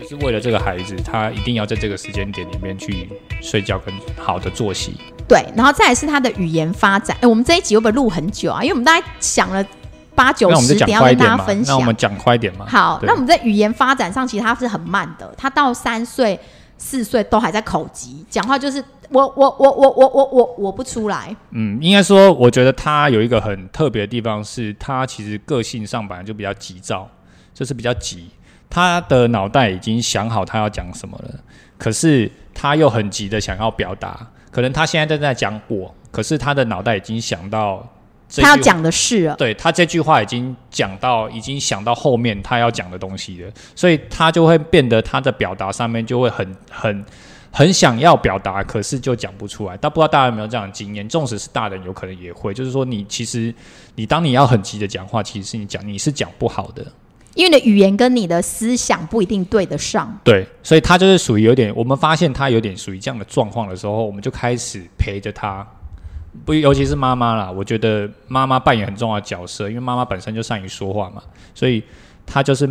就是为了这个孩子，他一定要在这个时间点里面去睡觉跟好的作息。对，然后再来是他的语言发展。哎，我们这一集会不会录很久啊？因为我们大概想了八九十点要跟大家分享。那我们讲快一点嘛。好，那我们在语言发展上其实他是很慢的，他到三岁、四岁都还在口疾，讲话就是我我我我我我我我不出来。嗯，应该说，我觉得他有一个很特别的地方，是他其实个性上本来就比较急躁，就是比较急。他的脑袋已经想好他要讲什么了，可是他又很急的想要表达。可能他现在正在讲我，可是他的脑袋已经想到他要讲的是，对他这句话已经讲到，已经想到后面他要讲的东西了，所以他就会变得他的表达上面就会很很很想要表达，可是就讲不出来。但不知道大家有没有这样的经验？纵使是大人，有可能也会，就是说你其实你当你要很急的讲话，其实是你讲你是讲不好的。因为你的语言跟你的思想不一定对得上，对，所以他就是属于有点，我们发现他有点属于这样的状况的时候，我们就开始陪着他，不，尤其是妈妈啦，我觉得妈妈扮演很重要的角色，因为妈妈本身就善于说话嘛，所以她就是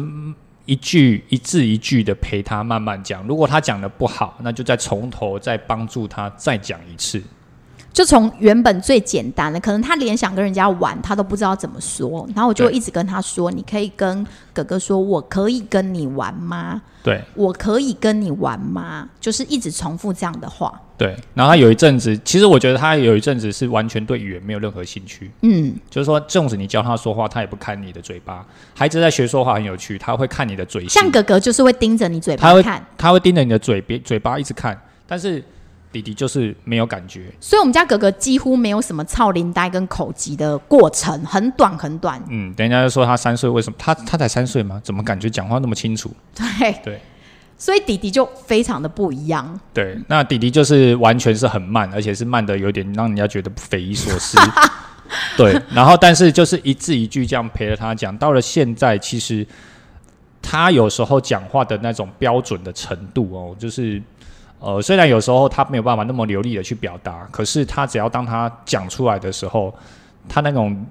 一句一字一句的陪她慢慢讲，如果她讲的不好，那就再从头再帮助她再讲一次。就从原本最简单的，可能他连想跟人家玩，他都不知道怎么说，然后我就一直跟他说：“你可以跟哥哥说，我可以跟你玩吗？对，我可以跟你玩吗？就是一直重复这样的话。对，然后他有一阵子，其实我觉得他有一阵子是完全对语言没有任何兴趣。嗯，就是说，纵使你教他说话，他也不看你的嘴巴。孩子在学说话很有趣，他会看你的嘴。像哥哥就是会盯着你嘴巴看，他会盯着你的嘴边嘴巴一直看，但是。弟弟就是没有感觉，所以我们家哥哥几乎没有什么操林呆跟口疾的过程，很短很短。嗯，等一下就说他三岁，为什么他他才三岁吗？怎么感觉讲话那么清楚？对对，所以弟弟就非常的不一样。对，那弟弟就是完全是很慢，而且是慢的有点让人家觉得匪夷所思。对，然后但是就是一字一句这样陪着他讲，到了现在，其实他有时候讲话的那种标准的程度哦，就是。呃，虽然有时候他没有办法那么流利的去表达，可是他只要当他讲出来的时候，他那种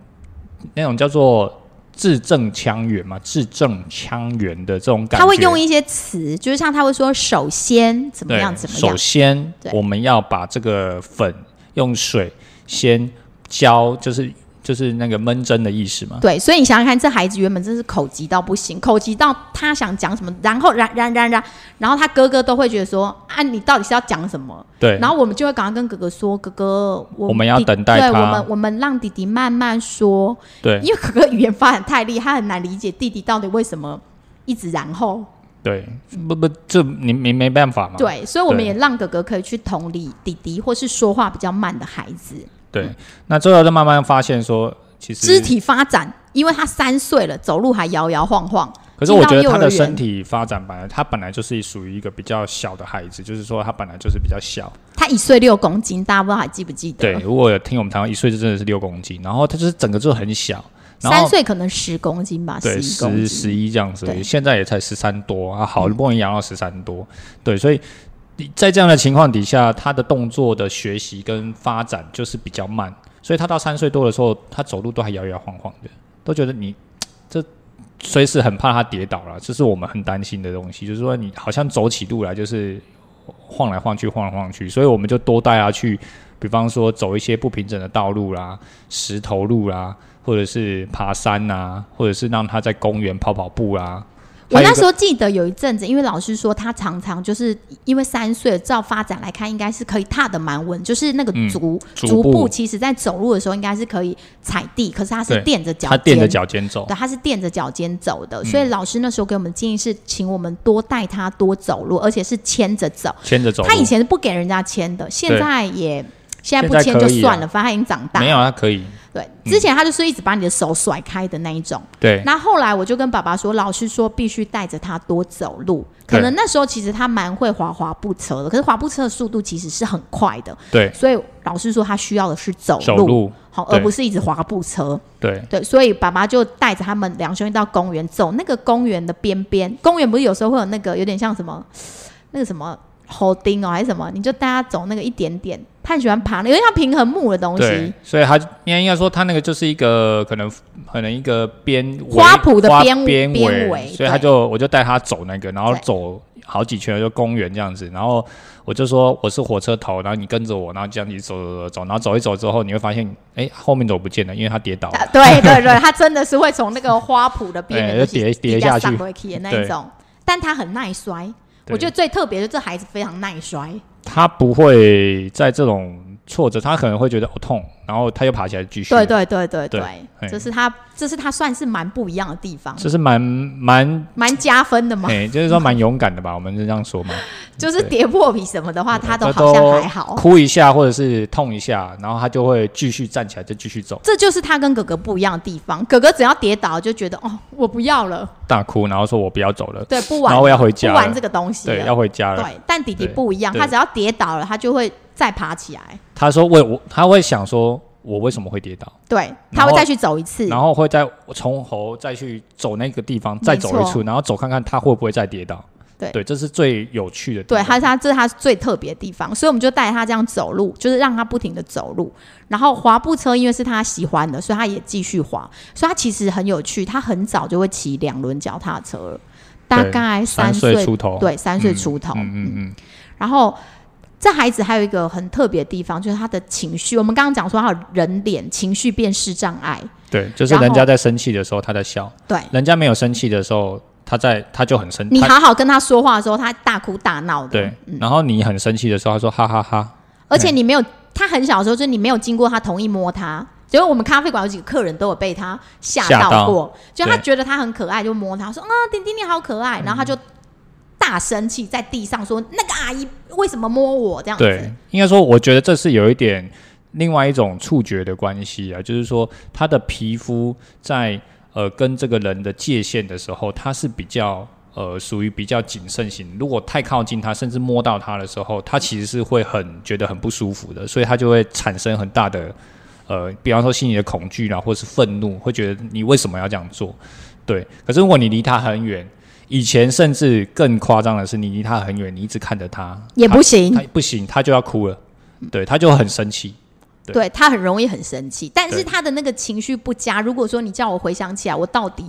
那种叫做字正腔圆嘛，字正腔圆的这种感觉。他会用一些词，就是像他会说“首先怎么样怎么样”。首先，我们要把这个粉用水先浇，就是。就是那个闷针的意思嘛。对，所以你想想看，这孩子原本真是口急到不行，口急到他想讲什么，然后然然然然，然后他哥哥都会觉得说：“啊，你到底是要讲什么？”对。然后我们就会赶快跟哥哥说：“哥哥，我们要等待他。”对，我们我们让弟弟慢慢说。对。因为哥哥语言发展太厉害，他很难理解弟弟到底为什么一直然后。对，不不，这你你没办法嘛。对，所以我们也让哥哥可以去同理弟弟，或是说话比较慢的孩子。对，那最后就慢慢发现说，其实肢体发展，因为他三岁了，走路还摇摇晃晃。可是我觉得他的身体发展本来，他本来就是属于一个比较小的孩子，就是说他本来就是比较小。他一岁六公斤，大家不知道还记不记得？对，如果有听我们谈到一岁就真的是六公斤，然后他就是整个就很小。三岁可能十公斤吧，对，十十一这样子，现在也才十三多啊，好不容易养到十三多，对，所以。在这样的情况底下，他的动作的学习跟发展就是比较慢，所以他到三岁多的时候，他走路都还摇摇晃晃的，都觉得你这随时很怕他跌倒了，这是我们很担心的东西。就是说，你好像走起路来就是晃来晃去，晃来晃去，所以我们就多带他去，比方说走一些不平整的道路啦、石头路啦，或者是爬山啊，或者是让他在公园跑跑步啦。我那时候记得有一阵子，因为老师说他常常就是因为三岁，照发展来看，应该是可以踏的蛮稳，就是那个足足部，其实在走路的时候应该是可以踩地，可是他是垫着脚，他垫着脚尖走，对，他是垫着脚尖走的，所以老师那时候给我们建议是，请我们多带他多走路，而且是牵着走，牵着走。他以前是不给人家牵的，现在也现在不牵就算了，反正他已经长大，没有他可以。对，之前他就是一直把你的手甩开的那一种。对。那后来我就跟爸爸说，老师说必须带着他多走路。可能那时候其实他蛮会滑滑步车的，可是滑步车的速度其实是很快的。对。所以老师说他需要的是走路，好，而不是一直滑步车。对。对，所以爸爸就带着他们两兄弟到公园走，那个公园的边边，公园不是有时候会有那个有点像什么，那个什么。holding 哦，还是什么？你就带他走那个一点点他很喜欢爬，因为像平衡木的东西，所以他应该应该说他那个就是一个可能可能一个边花圃的边边边围，所以他就我就带他走那个，然后走好几圈就公园这样子，然后我就说我是火车头，然后你跟着我，然后这样子走走走走，然后走一走之后你会发现，哎，后面走不见了，因为他跌倒了。对对对，他真的是会从那个花圃的边缘就跌跌下去的那一种，但他很耐摔。我觉得最特别的，这孩子非常耐摔。他不会在这种挫折，他可能会觉得哦痛。然后他又爬起来继续。对对对对对，这是他，这是他算是蛮不一样的地方。这是蛮蛮蛮加分的嘛？哎，就是说蛮勇敢的吧？我们是这样说嘛？就是跌破皮什么的话，他都好像还好。哭一下或者是痛一下，然后他就会继续站起来，就继续走。这就是他跟哥哥不一样的地方。哥哥只要跌倒就觉得哦，我不要了，大哭，然后说我不要走了，对，不玩，然后我要回家，不玩这个东西，对，要回家了。对，但弟弟不一样，他只要跌倒了，他就会再爬起来。他说：“为我，他会想说。”我为什么会跌倒？对，他会再去走一次，然后会再从头再去走那个地方，再走一次，然后走看看他会不会再跌倒。对，对，这是最有趣的。对，他是他这是他最特别的地方，所以我们就带他这样走路，就是让他不停的走路。然后滑步车，因为是他喜欢的，所以他也继续滑。所以他其实很有趣，他很早就会骑两轮脚踏车，大概三岁出头，对，三岁出头。嗯嗯嗯，然后。这孩子还有一个很特别的地方，就是他的情绪。我们刚刚讲说，他有人脸情绪辨识障碍。对，就是人家在生气的时候，他在笑；对，人家没有生气的时候，他在他就很生。你好好跟他说话的时候，他大哭大闹的。对，然后你很生气的时候，他说哈哈哈。而且你没有，他很小的时候，就是你没有经过他同意摸他。结果我们咖啡馆有几个客人都有被他吓到过，就他觉得他很可爱，就摸他说啊，丁丁你好可爱，然后他就。大生气，在地上说：“那个阿姨为什么摸我？”这样子。对，应该说，我觉得这是有一点另外一种触觉的关系啊，就是说，他的皮肤在呃跟这个人的界限的时候，他是比较呃属于比较谨慎型。如果太靠近他，甚至摸到他的时候，他其实是会很觉得很不舒服的，所以他就会产生很大的呃，比方说心里的恐惧啦，或是愤怒，会觉得你为什么要这样做？对。可是如果你离他很远，以前甚至更夸张的是，你离他很远，你一直看着他也不行，他不行，他就要哭了，对他就很生气，对他很容易很生气，但是他的那个情绪不佳。如果说你叫我回想起来，我到底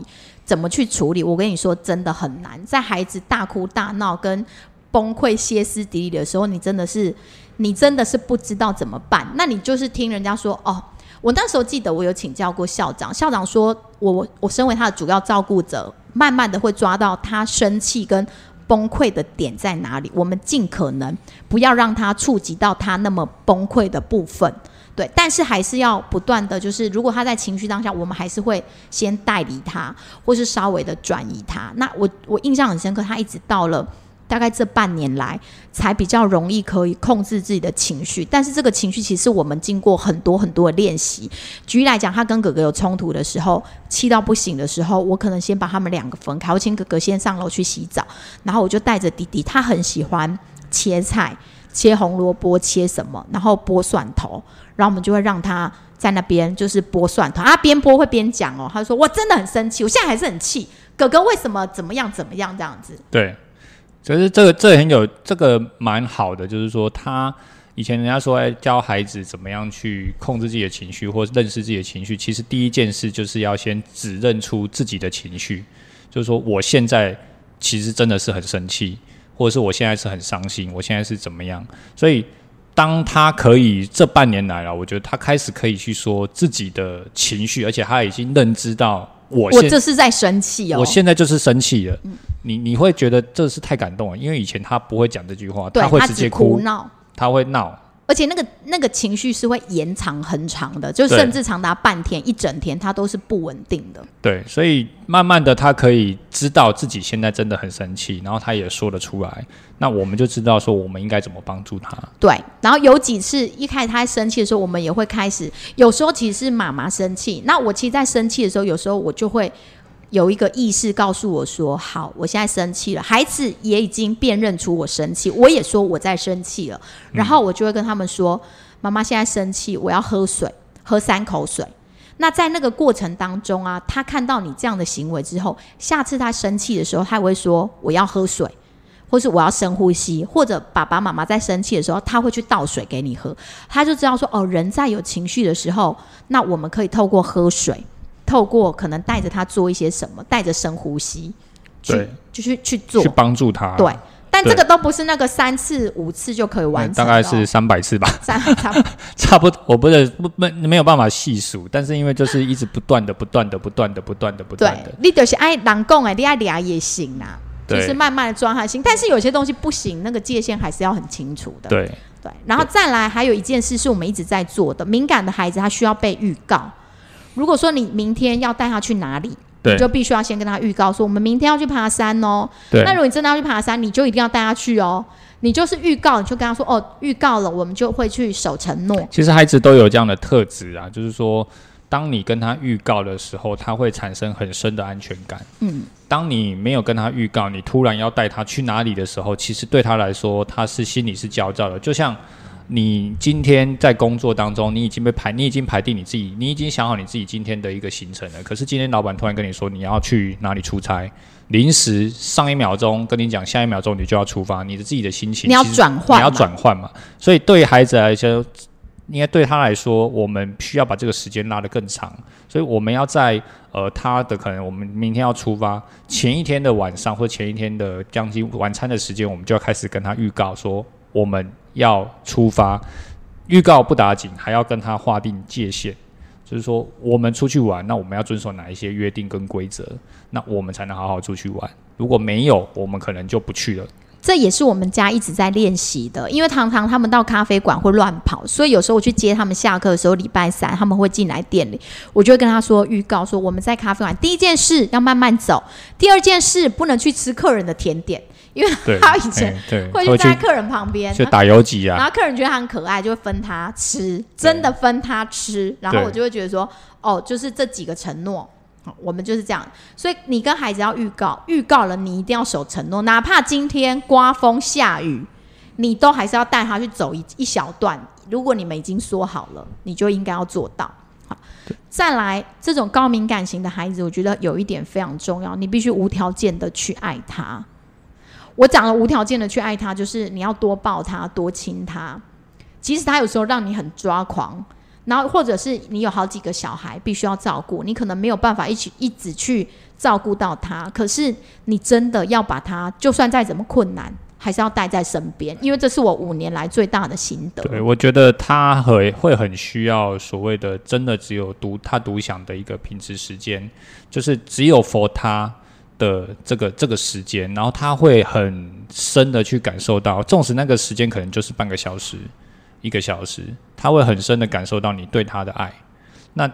怎么去处理？我跟你说，真的很难。在孩子大哭大闹跟崩溃、歇斯底里的时候，你真的是，你真的是不知道怎么办。那你就是听人家说哦。我那时候记得，我有请教过校长，校长说我我身为他的主要照顾者，慢慢的会抓到他生气跟崩溃的点在哪里，我们尽可能不要让他触及到他那么崩溃的部分，对，但是还是要不断的，就是如果他在情绪当下，我们还是会先带离他，或是稍微的转移他。那我我印象很深刻，他一直到了。大概这半年来，才比较容易可以控制自己的情绪。但是这个情绪其实我们经过很多很多的练习。举例来讲，他跟哥哥有冲突的时候，气到不行的时候，我可能先把他们两个分开，我请哥哥先上楼去洗澡，然后我就带着弟弟，他很喜欢切菜，切红萝卜，切什么，然后剥蒜头，然后我们就会让他在那边就是剥蒜头，他边剥会边讲哦，他说我真的很生气，我现在还是很气，哥哥为什么怎么样怎么样这样子？对。可是这个这很有这个蛮好的，就是说他以前人家说哎教孩子怎么样去控制自己的情绪或认识自己的情绪，其实第一件事就是要先指认出自己的情绪，就是说我现在其实真的是很生气，或者是我现在是很伤心，我现在是怎么样？所以当他可以这半年来了，我觉得他开始可以去说自己的情绪，而且他已经认知到。我我这是在生气哦！我现在就是生气了。你你会觉得这是太感动了，因为以前他不会讲这句话，他会直接哭闹，他会闹。而且那个那个情绪是会延长很长的，就甚至长达半天、一整天，他都是不稳定的。对，所以慢慢的，他可以知道自己现在真的很生气，然后他也说得出来。那我们就知道说，我们应该怎么帮助他。对，然后有几次一开始他生气的时候，我们也会开始。有时候其实是妈妈生气，那我其实，在生气的时候，有时候我就会。有一个意识告诉我说：“好，我现在生气了。”孩子也已经辨认出我生气，我也说我在生气了。然后我就会跟他们说：“妈妈现在生气，我要喝水，喝三口水。”那在那个过程当中啊，他看到你这样的行为之后，下次他生气的时候，他会说：“我要喝水。”或是我要深呼吸，或者爸爸妈妈在生气的时候，他会去倒水给你喝，他就知道说哦，人在有情绪的时候，那我们可以透过喝水，透过可能带着他做一些什么，带着深呼吸，去，就去去做，去帮助他，对。但这个都不是那个三次五次就可以完成，大概是三百次吧，三差 差不多，我不是不没没有办法细数，但是因为就是一直不断的、不断的、不断的、不断的、不断的，你就是爱狼共哎，你爱俩也行啊，就是慢慢的装他心，但是有些东西不行，那个界限还是要很清楚的，对。对。然后再来，还有一件事是我们一直在做的，敏感的孩子他需要被预告，如果说你明天要带他去哪里。你就必须要先跟他预告说，我们明天要去爬山哦。对。那如果你真的要去爬山，你就一定要带他去哦。你就是预告，你就跟他说哦，预告了，我们就会去守承诺。其实孩子都有这样的特质啊，就是说，当你跟他预告的时候，他会产生很深的安全感。嗯。当你没有跟他预告，你突然要带他去哪里的时候，其实对他来说，他是心里是焦躁的，就像。你今天在工作当中，你已经被排，你已经排定你自己，你已经想好你自己今天的一个行程了。可是今天老板突然跟你说你要去哪里出差，临时上一秒钟跟你讲，下一秒钟你就要出发，你的自己的心情你要转换，你要转换嘛。所以对于孩子来说，应该对他来说，我们需要把这个时间拉得更长。所以我们要在呃他的可能我们明天要出发前一天的晚上或前一天的将近晚餐的时间，我们就要开始跟他预告说我们。要出发，预告不打紧，还要跟他划定界限，就是说我们出去玩，那我们要遵守哪一些约定跟规则，那我们才能好好出去玩。如果没有，我们可能就不去了。这也是我们家一直在练习的，因为常常他们到咖啡馆会乱跑，所以有时候我去接他们下课的时候，礼拜三他们会进来店里，我就会跟他说预告说我们在咖啡馆，第一件事要慢慢走，第二件事不能去吃客人的甜点。因为他以前 会去在客人旁边，就打游击啊。然后客人觉得他很可爱，就会分他吃，真的分他吃。然后我就会觉得说，哦，就是这几个承诺，我们就是这样。所以你跟孩子要预告，预告了你一定要守承诺，哪怕今天刮风下雨，你都还是要带他去走一一小段。如果你们已经说好了，你就应该要做到。好，再来这种高敏感型的孩子，我觉得有一点非常重要，你必须无条件的去爱他。我讲了无条件的去爱他，就是你要多抱他，多亲他。即使他有时候让你很抓狂，然后或者是你有好几个小孩必须要照顾，你可能没有办法一起一直去照顾到他。可是你真的要把他，就算再怎么困难，还是要带在身边，因为这是我五年来最大的心得。对，我觉得他会会很需要所谓的真的只有独他独享的一个品质时间，就是只有 for 他。的这个这个时间，然后他会很深的去感受到，纵使那个时间可能就是半个小时、一个小时，他会很深的感受到你对他的爱。那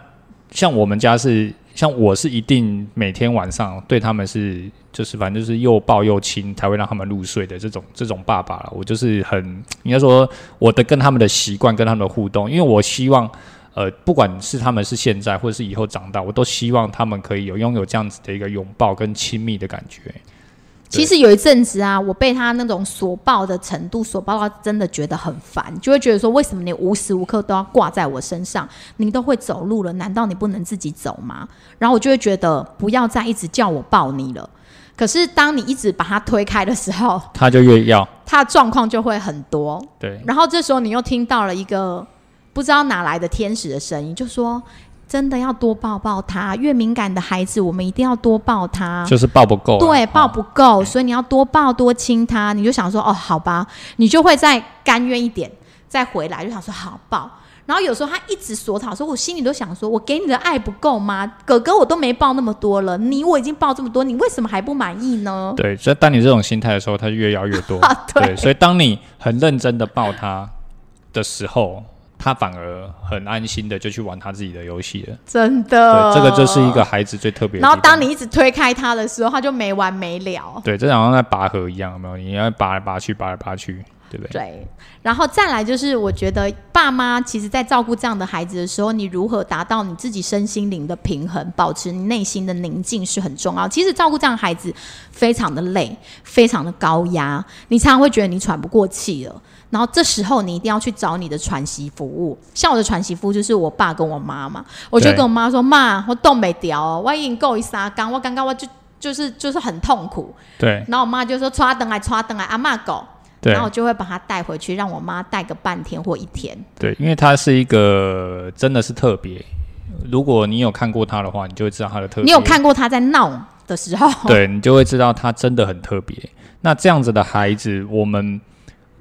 像我们家是，像我是一定每天晚上对他们是，就是反正就是又抱又亲，才会让他们入睡的这种这种爸爸了。我就是很应该说我的跟他们的习惯，跟他们的互动，因为我希望。呃，不管是他们是现在，或者是以后长大，我都希望他们可以有拥有这样子的一个拥抱跟亲密的感觉。其实有一阵子啊，我被他那种所抱的程度所抱到，真的觉得很烦，就会觉得说，为什么你无时无刻都要挂在我身上？你都会走路了，难道你不能自己走吗？然后我就会觉得，不要再一直叫我抱你了。可是当你一直把他推开的时候，他就越要，他的状况就会很多。对，然后这时候你又听到了一个。不知道哪来的天使的声音，就说：“真的要多抱抱他，越敏感的孩子，我们一定要多抱他。就是抱不够，对，抱不够，所以你要多抱多亲他。你就想说，哦，好吧，你就会再甘愿一点，再回来就想说好抱。然后有时候他一直索讨，说我心里都想说，我给你的爱不够吗？哥哥我都没抱那么多了，你我已经抱这么多，你为什么还不满意呢？对，所以当你这种心态的时候，他就越要越多。对，所以当你很认真的抱他的时候。他反而很安心的就去玩他自己的游戏了，真的。对，这个就是一个孩子最特别。然后当你一直推开他的时候，他就没完没了。对，这好像在拔河一样，有没有？你要拔来拔去，拔来拔去，对不对？对。然后再来就是，我觉得爸妈其实在照顾这样的孩子的时候，你如何达到你自己身心灵的平衡，保持你内心的宁静是很重要。其实照顾这样孩子非常的累，非常的高压，你常常会觉得你喘不过气了。然后这时候你一定要去找你的喘息服务，像我的喘息服务就是我爸跟我妈嘛，我就跟我妈说：“妈，我冻没掉，我已经够一沙缸，我刚刚我就就是就是很痛苦。对，然后我妈就说：“抓灯来，抓灯来，阿妈狗。”对然后我就会把它带回去，让我妈带个半天或一天。对，因为它是一个真的是特别。如果你有看过它的话，你就会知道它的特别。你有看过它在闹的时候？对你就会知道它真的很特别。那这样子的孩子，我们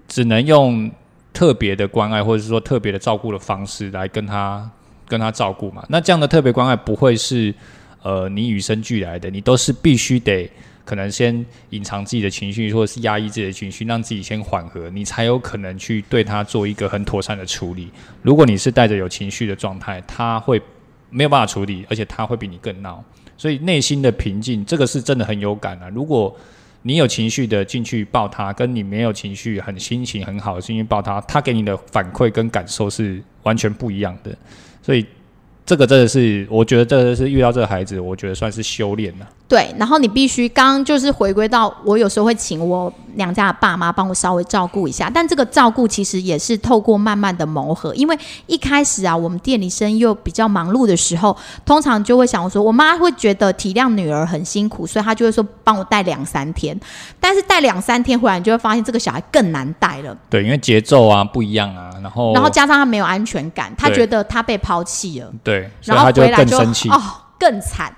只能用特别的关爱，或者是说特别的照顾的方式来跟他跟他照顾嘛。那这样的特别关爱不会是呃你与生俱来的，你都是必须得可能先隐藏自己的情绪，或者是压抑自己的情绪，让自己先缓和，你才有可能去对他做一个很妥善的处理。如果你是带着有情绪的状态，他会没有办法处理，而且他会比你更闹。所以内心的平静，这个是真的很有感啊。如果你有情绪的进去抱他，跟你没有情绪、很心情很好进去抱他，他给你的反馈跟感受是完全不一样的。所以这个真的是，我觉得这个是遇到这个孩子，我觉得算是修炼了。对，然后你必须刚刚就是回归到我有时候会请我娘家的爸妈帮我稍微照顾一下，但这个照顾其实也是透过慢慢的磨合，因为一开始啊，我们店里生意又比较忙碌的时候，通常就会想说，我妈会觉得体谅女儿很辛苦，所以她就会说帮我带两三天，但是带两三天回来，你就会发现这个小孩更难带了。对，因为节奏啊不一样啊，然后然后加上他没有安全感，他觉得他被抛弃了。对，然后回来就更生气。哦，更惨。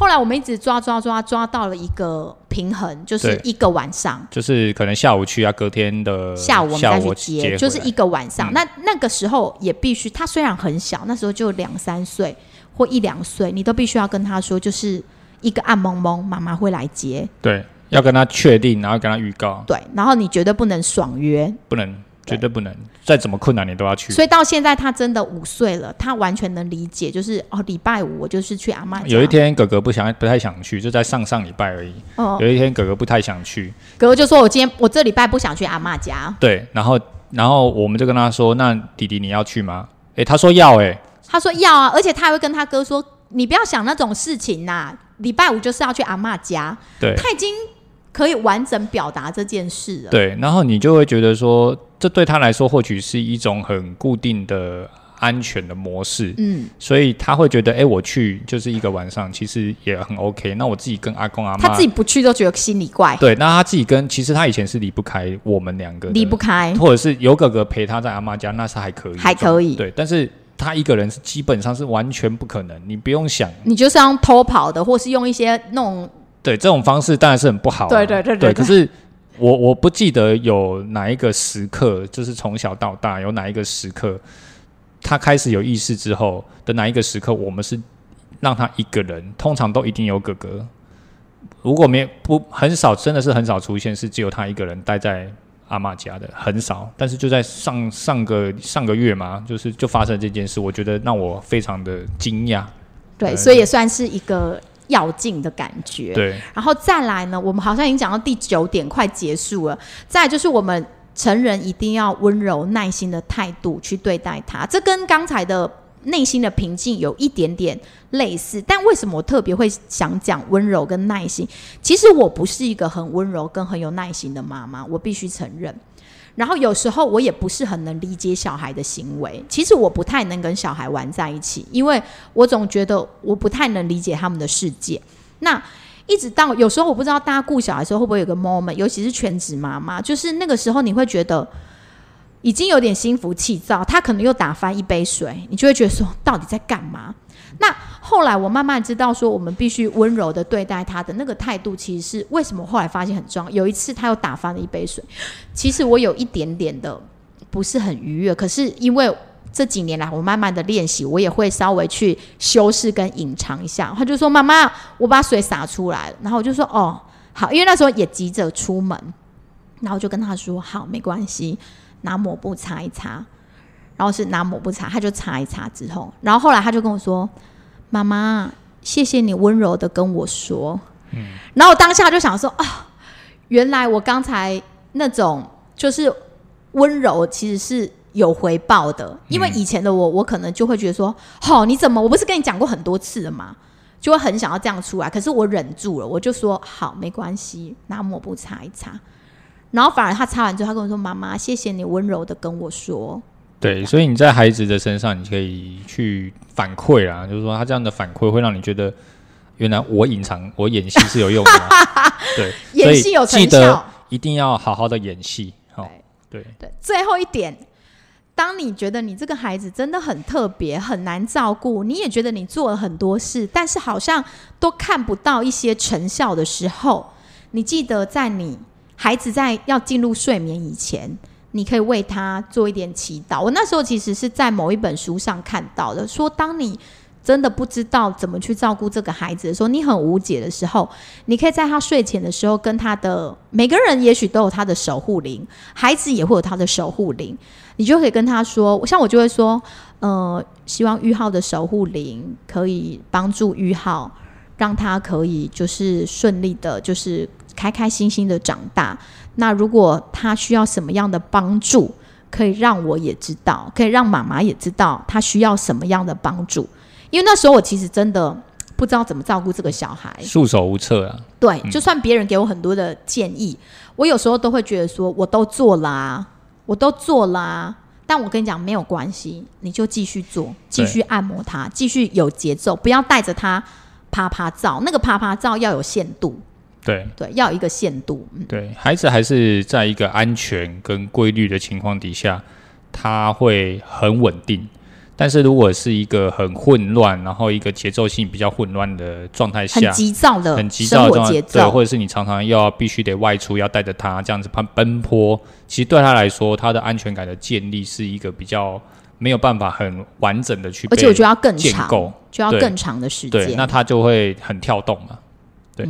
后来我们一直抓抓抓抓到了一个平衡，就是一个晚上，就是可能下午去啊，隔天的下午我们再去我接，就是一个晚上。嗯。那那个时候也必须，他虽然很小，那时候就两三岁或一两岁，你都必须要跟他说，就是一个暗蒙蒙，妈妈会来接，对，要跟他确定，然后跟他预告，对，然后你绝对不能爽约。不能，绝对不能，再怎么困难你都要去。所以到现在他真的五岁了，他完全能理解，就是哦，礼拜五我就是去阿妈家。有一，天哥哥不想不太想去，就在上上礼拜而已。哦，有一天哥哥不太想去，哥哥就说我今天我这礼拜不想去阿妈家。对，然后然后我们就跟他说：“那弟弟你要去吗？”诶，他说要、诶，他说要啊，而且他还会跟他哥说：“你不要想那种事情呐、礼拜五就是要去阿妈家。”对他已经可以完整表达这件事了。对，然后你就会觉得说，这对他来说或许是一种很固定的安全的模式，嗯，所以他会觉得，哎，我去就是一个晚上，其实也很 OK。那我自己跟阿公阿妈，他自己不去都觉得心里怪，对，那他自己跟其实他以前是离不开我们两个的，离不开。或者是有哥哥陪他在阿妈家，那是还可以，还可以对，但是他一个人是基本上是完全不可能，你不用想，你就是要用偷跑的，或是用一些那种对这种方式当然是很不好啊、对对对对对可是我我不记得有哪一个时刻，就是从小到大有哪一个时刻，他开始有意识之后的哪一个时刻，我们是让他一个人，通常都一定有哥哥。如果没不很少，真的是很少出现是只有他一个人待在阿妈家的，很少。但是就在上上个上个月嘛，就是就发生这件事，我觉得让我非常的惊讶。对，对所以也算是一个要劲的感觉。对，然后再来呢，我们好像已经讲到第九点，快结束了。再就是我们成人一定要温柔耐心的态度去对待他，这跟刚才的内心的平静有一点点类似。但为什么我特别会想讲温柔跟耐心？其实我不是一个很温柔跟很有耐心的妈妈，我必须承认。然后有时候我也不是很能理解小孩的行为，其实我不太能跟小孩玩在一起，因为我总觉得我不太能理解他们的世界。那一直到有时候我不知道大家顾小孩的时候会不会有个 moment，尤其是全职妈妈，就是那个时候你会觉得已经有点心浮气躁，他可能又打翻一杯水，你就会觉得说到底在干嘛？那后来我慢慢知道说，我们必须温柔的对待他的那个态度，其实是为什么后来发现很重要。有一次他又打翻了一杯水，其实我有一点点的不是很愉悦，可是因为这几年来我慢慢的练习，我也会稍微去修饰跟隐藏一下。他就说：“妈妈，我把水洒出来了。”然后我就说：“哦，好。”因为那时候也急着出门，然后就跟他说：“好，没关系，拿抹布擦一擦。”然后是拿抹布擦，他就擦一擦之后，然后后来他就跟我说：“妈妈，谢谢你温柔的跟我说。”嗯，然后我当下就想说：“啊，原来我刚才那种就是温柔，其实是有回报的。因为以前的我，我可能就会觉得说：‘好、你怎么？我不是跟你讲过很多次了吗？’就会很想要这样出来，可是我忍住了，我就说：‘好，没关系，拿抹布擦一擦。’然后反而他擦完之后，他跟我说：‘妈妈，谢谢你温柔的跟我说。’对，所以你在孩子的身上，你可以去反馈啊，就是说他这样的反馈会让你觉得，原来我隐藏 我演戏是有用的，对，演戏有成效，一定要好好的演戏。好，对对，最后一点。当你觉得你这个孩子真的很特别、很难照顾，你也觉得你做了很多事，但是好像都看不到一些成效的时候，你记得在你孩子在要进入睡眠以前，你可以为他做一点祈祷。我那时候其实是在某一本书上看到的，说当你。真的不知道怎么去照顾这个孩子的时候，你很无解的时候，你可以在他睡前的时候跟他的每个人也许都有他的守护灵，孩子也会有他的守护灵，你就可以跟他说，像我就会说，呃，希望玉浩的守护灵可以帮助玉浩，让他可以就是顺利的，就是开开心心的长大。那如果他需要什么样的帮助，可以让我也知道，可以让妈妈也知道他需要什么样的帮助。因为那时候我其实真的不知道怎么照顾这个小孩，束手无策啊。对，就算别人给我很多的建议，我有时候都会觉得说，我都做了，我都做了。但我跟你讲，没有关系，你就继续做，继续按摩他，继续有节奏，不要带着他啪啪照。那个啪啪照要有限度，对。对，要一个限度。对孩子还是在一个安全跟规律的情况底下，他会很稳定。但是如果是一个很混乱，然后一个节奏性比较混乱的状态下，很急躁的、很急躁的节奏，对，或者是你常常要必须得外出，要带着他这样子奔奔波，其实对他来说，他的安全感的建立是一个比较没有办法很完整的去，而且我觉得要更长，就要更长的时间，对，那他就会很跳动嘛，对，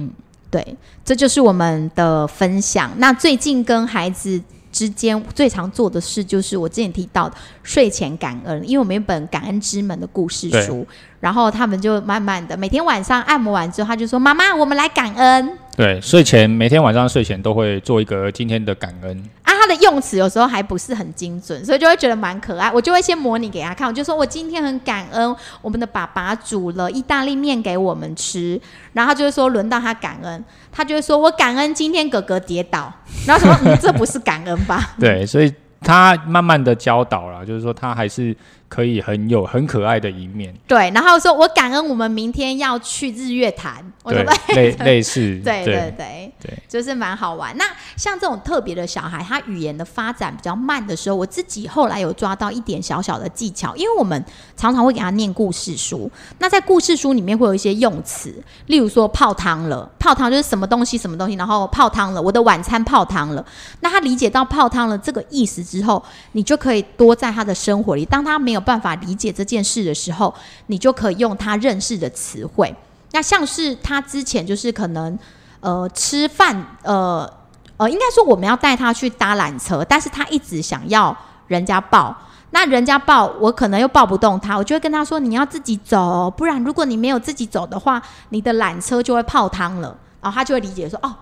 对，这就是我们的分享。那最近跟孩子。之间最常做的事就是我之前提到的睡前感恩，因为我们有本感恩之门的故事书，然后他们就慢慢的每天晚上按摩完之后，他就说：“妈妈，我们来感恩。”对，睡前每天晚上睡前都会做一个今天的感恩。的用词有时候还不是很精准，所以就会觉得蛮可爱。我就会先模拟给他看，我就说我今天很感恩我们的爸爸煮了意大利面给我们吃，然后他就会说轮到他感恩，他就会说我感恩今天哥哥跌倒，然后说这不是感恩吧？对，所以他慢慢的教导了，就是说他还是。可以很有很可爱的一面，对。然后说，我感恩我们明天要去日月潭，对，类类似，对对对对，就是蛮好玩。那像这种特别的小孩，他语言的发展比较慢的时候，我自己后来有抓到一点小小的技巧，因为我们常常会给他念故事书，那在故事书里面会有一些用词，例如说泡汤了，泡汤就是什么东西什么东西，然后泡汤了，我的晚餐泡汤了。那他理解到泡汤了这个意思之后，你就可以多在他的生活里，当他没有。办法理解这件事的时候，你就可以用他认识的词汇。那像是他之前就是可能呃吃饭呃呃，应该说我们要带他去搭缆车，但是他一直想要人家抱，那人家抱我可能又抱不动他，我就会跟他说你要自己走，不然如果你没有自己走的话，你的缆车就会泡汤了。然后他就会理解说哦，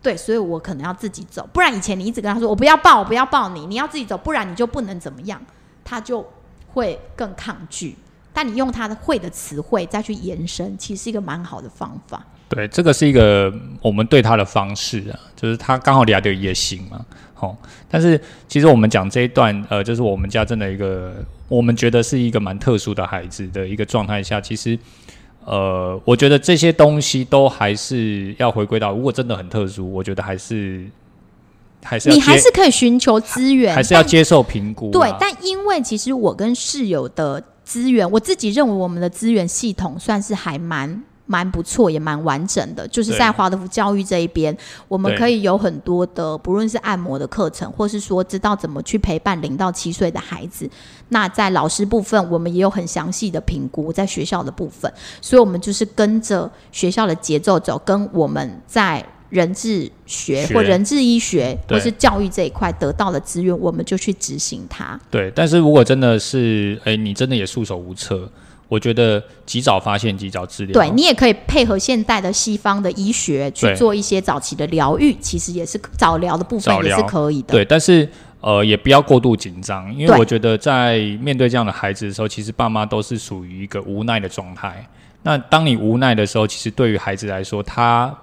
对，所以我可能要自己走，不然以前你一直跟他说我不要抱，我不要抱你，你要自己走，不然你就不能怎么样，他就。会更抗拒，但你用他的会的词汇再去延伸，其实是一个蛮好的方法。对，这个是一个我们对他的方式啊，就是他刚好俩的也行嘛，好。但是其实我们讲这一段，呃，就是我们家真的一个，我们觉得是一个蛮特殊的孩子的一个状态下，其实，呃，我觉得这些东西都还是要回归到，如果真的很特殊，我觉得还是。还是你还是可以寻求资源，还是要接受评估。对，但因为其实我跟室友的资源，我自己认为我们的资源系统算是还蛮蛮不错，也蛮完整的。就是在华德福教育这一边，我们可以有很多的，不论是按摩的课程，或是说知道怎么去陪伴零到七岁的孩子。那在老师部分，我们也有很详细的评估，在学校的部分，所以我们就是跟着学校的节奏走，跟我们在。人治学或人治医学，或是教育这一块得到的资源，我们就去执行它。对，但是如果真的是，哎，你真的也束手无策，我觉得及早发现、及早治疗，对你也可以配合现代的西方的医学去做一些早期的疗愈，其实也是早疗的部分也是可以的。对，但是呃，也不要过度紧张，因为我觉得在面对这样的孩子的时候，其实爸妈都是属于一个无奈的状态。那当你无奈的时候，其实对于孩子来说，他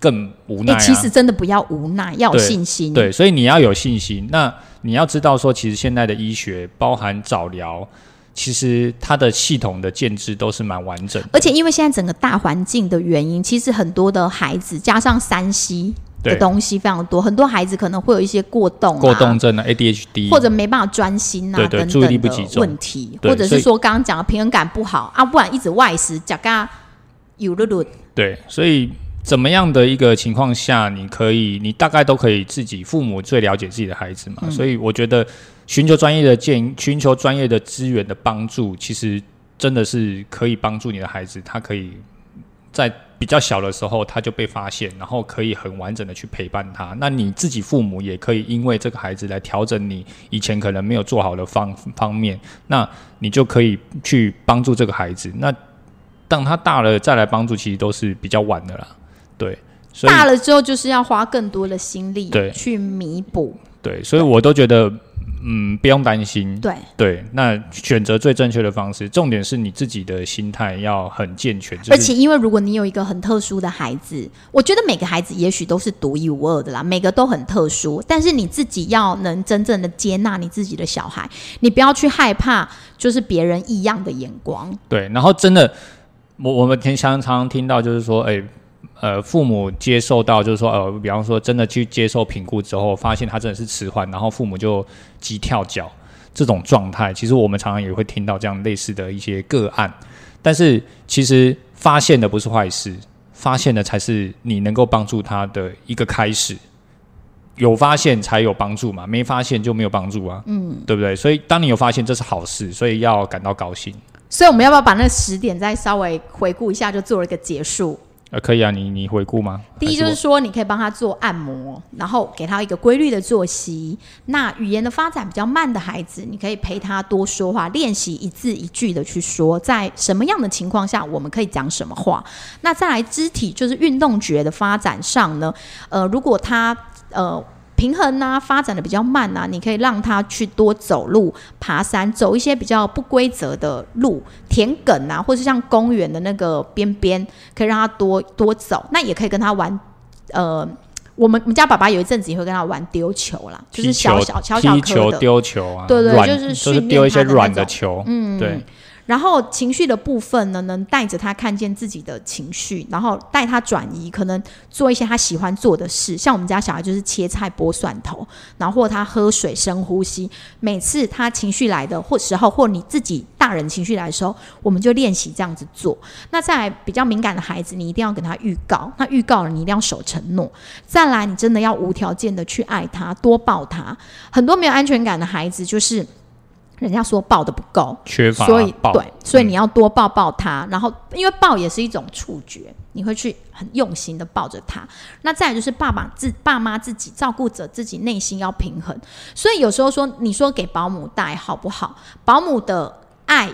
更无奈。其实真的不要无奈，要有信心。对，所以你要有信心。那你要知道说，其实现在的医学包含早疗，其实它的系统的建制都是蛮完整的。而且因为现在整个大环境的原因，其实很多的孩子加上山西。的东西非常多，很多孩子可能会有一些过动、过动症啊，ADHD，或者没办法专心啊，等等的问题，或者是说刚刚讲的平衡感不好啊，不然一直外食，讲噶有了了。对，所以怎么样的一个情况下，你可以，你大概都可以自己父母最了解自己的孩子嘛，所以我觉得寻求专业的建，寻求专业的资源的帮助，其实真的是可以帮助你的孩子，他可以在。比较小的时候，他就被发现，然后可以很完整的去陪伴他。那你自己父母也可以因为这个孩子来调整你以前可能没有做好的方方面，那你就可以去帮助这个孩子。那当他大了再来帮助，其实都是比较晚的啦。对，大了之后就是要花更多的心力对去弥补。对，所以我都觉得。嗯，不用担心。对对，那选择最正确的方式，重点是你自己的心态要很健全。而且，因为如果你有一个很特殊的孩子，我觉得每个孩子也许都是独一无二的啦，每个都很特殊。但是你自己要能真正的接纳你自己的小孩，你不要去害怕，就是别人异样的眼光。对，然后真的，我我们听常常听到就是说，哎。呃，父母接受到就是说，呃，比方说真的去接受评估之后，发现他真的是迟缓，然后父母就急跳脚这种状态，其实我们常常也会听到这样类似的一些个案。但是其实发现的不是坏事，发现的才是你能够帮助他的一个开始。有发现才有帮助嘛，没发现就没有帮助啊，嗯，对不对？所以当你有发现，这是好事，所以要感到高兴。所以我们要不要把那十点再稍微回顾一下，就做了一个结束？呃，可以啊，你你回顾吗？第一就是说，你可以帮他做按摩，然后给他一个规律的作息。那语言的发展比较慢的孩子，你可以陪他多说话，练习一字一句的去说，在什么样的情况下我们可以讲什么话。那再来肢体，就是运动觉的发展上呢，呃，如果他呃。平衡啊，发展的比较慢啊，你可以让他去多走路、爬山，走一些比较不规则的路、田埂啊，或是像公园的那个边边，可以让他多多走。那也可以跟他玩，呃，我们我们家爸爸有一阵子也会跟他玩丢球啦，就是小小小小球丢球啊，对对，就是就是丢一些软的球，嗯，对。然后情绪的部分呢，能带着他看见自己的情绪，然后带他转移，可能做一些他喜欢做的事。像我们家小孩就是切菜剥蒜头，然后或他喝水深呼吸。每次他情绪来的或时候，或你自己大人情绪来的时候，我们就练习这样子做。那在比较敏感的孩子，你一定要给他预告。那预告了，你一定要守承诺。再来，你真的要无条件的去爱他，多抱他。很多没有安全感的孩子就是。人家说抱的不够，缺乏，所以对，所以你要多抱抱他，然后因为抱也是一种触觉，你会去很用心的抱着他。那再来就是爸爸自爸妈自己照顾者自己内心要平衡，所以有时候说你说给保姆带好不好？保姆的爱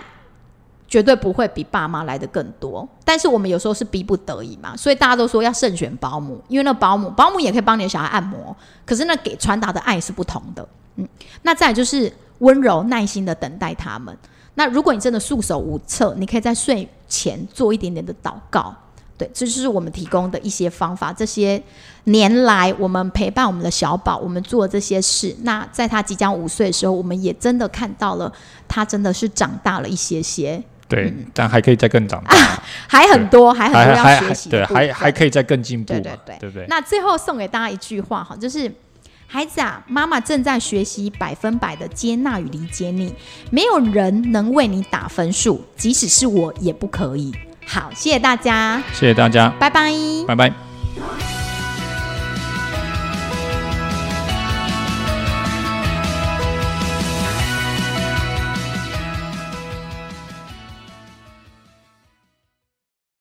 绝对不会比爸妈来的更多，但是我们有时候是逼不得已嘛，所以大家都说要慎选保姆，因为那保姆保姆也可以帮你的小孩按摩，可是那给传达的爱是不同的。嗯，那再就是。温柔耐心的等待他们。那如果你真的束手无策，你可以在睡前做一点点的祷告。对，这就是我们提供的一些方法。这些年来，我们陪伴我们的小宝，我们做这些事。那在他即将五岁的时候，我们也真的看到了他真的是长大了一些些。对，但还可以再更长大，还很多，还很多要学习。对，还还可以再更进步。对对对，对不对？那最后送给大家一句话哈，就是。孩子啊，妈妈正在学习百分百的接纳与理解你。没有人能为你打分数，即使是我也不可以。好，谢谢大家，谢谢大家，拜拜，拜拜。